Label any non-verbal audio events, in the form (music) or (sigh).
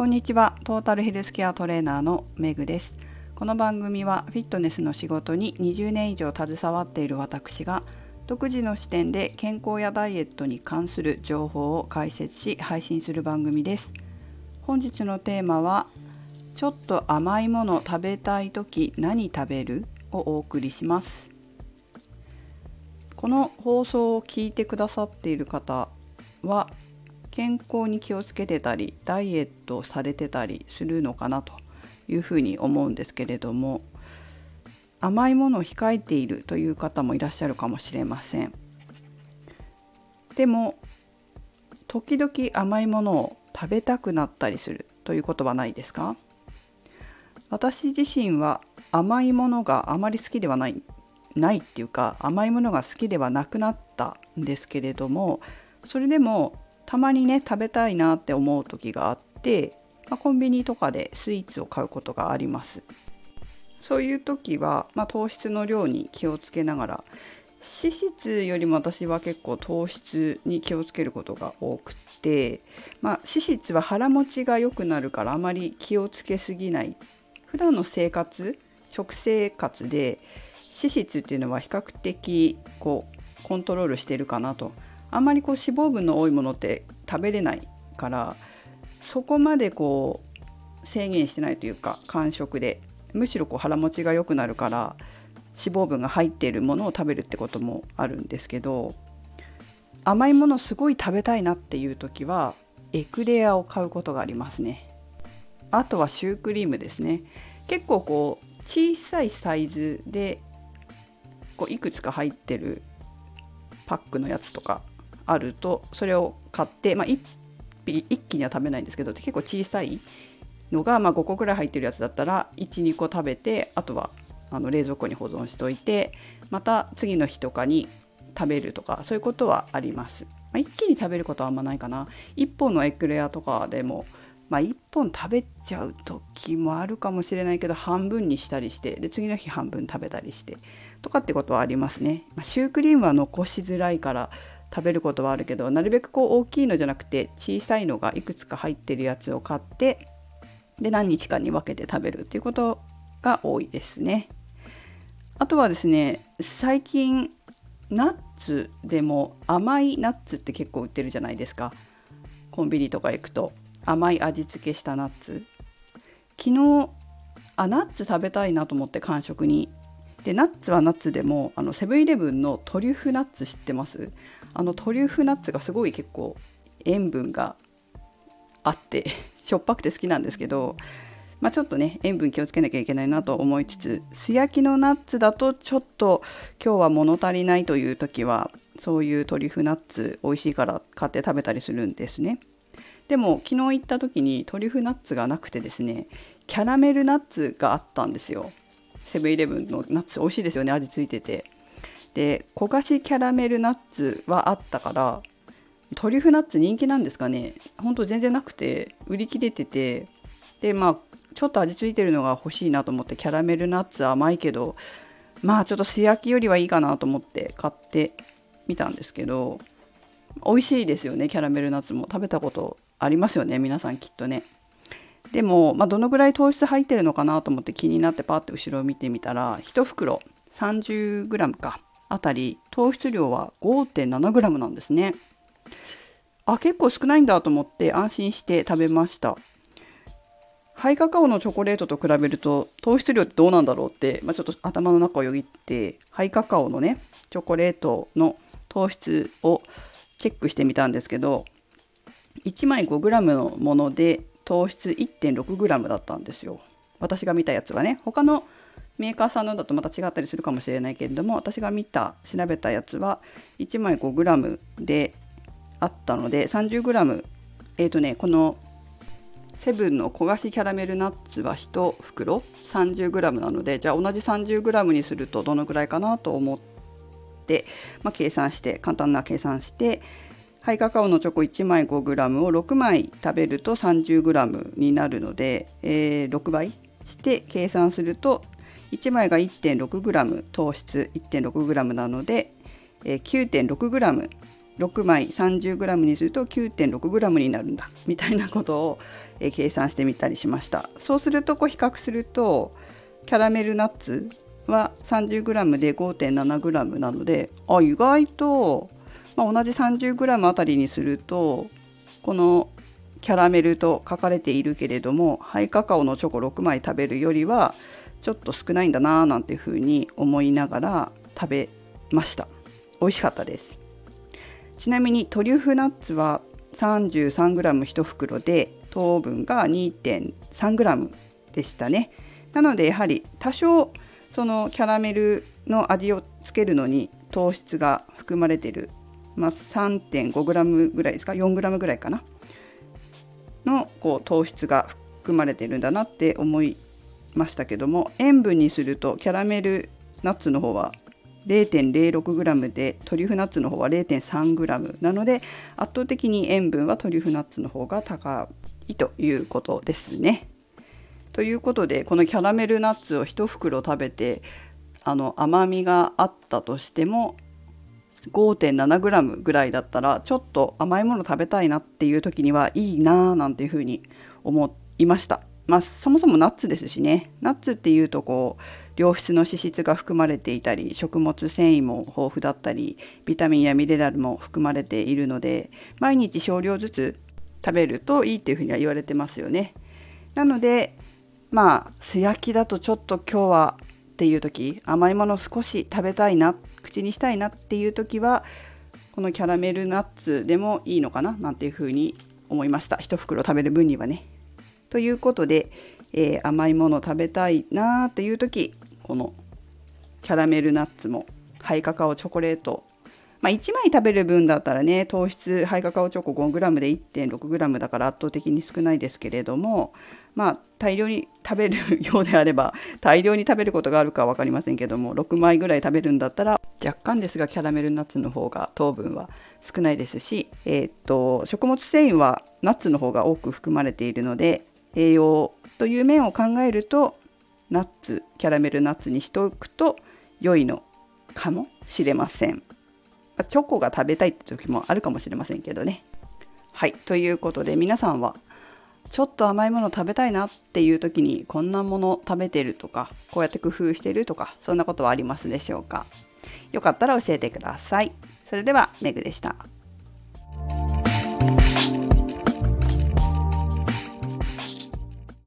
こんにちは。トータルヘルスケアトレーナーのメグです。この番組はフィットネスの仕事に20年以上携わっている私が独自の視点で健康やダイエットに関する情報を解説し配信する番組です。本日のテーマはちょっと甘いもの食べたい時何食べる？をお送りします。この放送を聞いてくださっている方は健康に気をつけてたりダイエットされてたりするのかなというふうに思うんですけれども甘いものを控えているという方もいらっしゃるかもしれません。でも時々甘いものを食べたくなったりするということはないですか？私自身は甘いものがあまり好きではないないっていうか甘いものが好きではなくなったんですけれどもそれでもたまにね食べたいなって思う時があって、まあ、コンビニとかでスイーツを買うことがあります。そういう時は、まあ、糖質の量に気をつけながら脂質よりも私は結構糖質に気をつけることが多くて、まあ、脂質は腹持ちが良くなるからあまり気をつけすぎない。普段の生活食生活で脂質っていうのは比較的こうコントロールしてるかなとあんまりこう脂肪分の多いものって食べれないからそこまでこう制限してないというか間食で。むしろこう腹持ちが良くなるから脂肪分が入っているものを食べるってこともあるんですけど甘いものすごい食べたいなっていう時はエクレアを買うことがありますね。あとはシュークリームですね。結構こう小さいサイズでこういくつか入ってるパックのやつとかあるとそれを買って、まあ、一一気には食べないんですけど結構小さいのが、まあ、5個くらい入ってるやつだったら12個食べてあとはあの冷蔵庫に保存しといてまた次の日とかに食べるとかそういうことはあります。まあ、一気に食べることはあんまないかな。1本のエクレアとかでも、まあ、1本食べちゃう時もあるかもしれないけど半分にしたりしてで次の日半分食べたりしてとかってことはありますね。まあ、シュークリームは残しづらいから食べることはあるけどなるべくこう大きいのじゃなくて小さいのがいくつか入ってるやつを買ってで何日かに分けて食べるっていうことが多いですね。あとはですね最近ナッツでも甘いナッツって結構売ってるじゃないですかコンビニとか行くと甘い味付けしたナッツ昨日あナッツ食べたいなと思って間食にでナッツはナッツでもあのセブンイレブンのトリュフナッツ知ってます？あのトリュフナッツがすごい結構塩分があって (laughs) しょっぱくて好きなんですけど、まあ、ちょっとね塩分気をつけなきゃいけないなと思いつつ素焼きのナッツだとちょっと今日は物足りないという時はそういうトリュフナッツ美味しいから買って食べたりするんですね。でも昨日行った時にトリュフナッツがなくてですねキャラメルナッツがあったんですよ。セブンイレブンのナッツ美味しいですよね味付いてて。で焦がしキャラメルナッツはあったからトリュフナッツ人気なんですかね。ほんと全然なくて売り切れてて。でまあちょっと味付いてるのが欲しいなと思ってキャラメルナッツ甘いけどまあちょっと素焼きよりはいいかなと思って買ってみたんですけど美味しいですよねキャラメルナッツも。食べたことありますよね皆さんきっとね。でも、まあ、どのぐらい糖質入ってるのかなと思って気になってパッて後ろを見てみたら1袋 30g か。あたり糖質量は 5.7g なんですね。あ結構少ないんだと思って安心して食べました。ハイカカオのチョコレートと比べると糖質量ってどうなんだろうって、まあ、ちょっと頭の中をよぎってハイカカオのねチョコレートの糖質をチェックしてみたんですけど1枚 5g のもので糖質 1.6g だったんですよ。私が見たやつはね。他のメーカーさんのだとまた違ったりするかもしれないけれども私が見た調べたやつは1枚 5g であったので 30g えっ、ー、とねこのセブンの焦がしキャラメルナッツは1袋 30g なのでじゃあ同じ 30g にするとどのくらいかなと思って、まあ、計算して簡単な計算してハイカカオのチョコ1枚 5g を6枚食べると 30g になるので、えー、6倍して計算すると1枚が 1.6g 糖質 1.6g なので、えー、9.6g 6枚 30g にすると 9.6g になるんだみたいなことを、えー、計算してみたりしました。そうするとこう比較するとキャラメルナッツは 30g で 5.7g なのであ意外と、まあ、同じ 30g あたりにするとこのキャラメルと書かれているけれどもハイカカオのチョコ6枚食べるよりはちょっと少ないんだなーなんていうふうに思いながら食べました。美味しかったです。ちなみにトリュフナッツは 33g1 袋で糖分が 2.3g でしたね。なのでやはり多少そのキャラメルの味をつけるのに糖質が含まれてる、まあ、3.5g ぐらいですか？4g ぐらいかな？のこう糖質が含まれてるんだなって思いましたけども塩分にするとキャラメルナッツの方は 0.06g でトリュフナッツの方は 0.3g なので圧倒的に塩分はトリュフナッツの方が高いということですね。ということでこのキャラメルナッツを1袋食べてあの甘みがあったとしても 5.7g ぐらいだったらちょっと甘いもの食べたいなっていう時にはいいなーなんていうふうに思いました。まあ、そもそもナッツですしねナッツっていうとこう良質の脂質が含まれていたり食物繊維も豊富だったりビタミンやミネラルも含まれているので毎日少量ずつ食べるといいっていうふうには言われてますよね。なのでまあ素焼きだとちょっと今日はっていう時甘いもの少し食べたいなっ口にしたいなっていう時はこのキャラメルナッツでもいいのかななんていうふうに思いました1袋食べる分にはね。ということで、えー、甘いもの食べたいなっていう時このキャラメルナッツもハイカカオチョコレートまあ、1枚食べる分だったらね糖質ハイカカオチョコ 5g で 1.6g だから圧倒的に少ないですけれどもまあ大量に食べるようであれば大量に食べることがあるかは分かりませんけども6枚ぐらい食べるんだったら若干ですがキャラメルナッツの方が糖分は少ないですし、えー、っと食物繊維はナッツの方が多く含まれているので栄養という面を考えるとナッツキャラメルナッツにしておくと良いのかもしれません。チョコが食べたいって時もあるかもしれませんけどね。はいということで皆さんはちょっと甘いもの食べたいなっていう時にこんなもの食べてるとかこうやって工夫してるとかそんなことはありますでしょうか？よかったら教えてください。それではメグでした。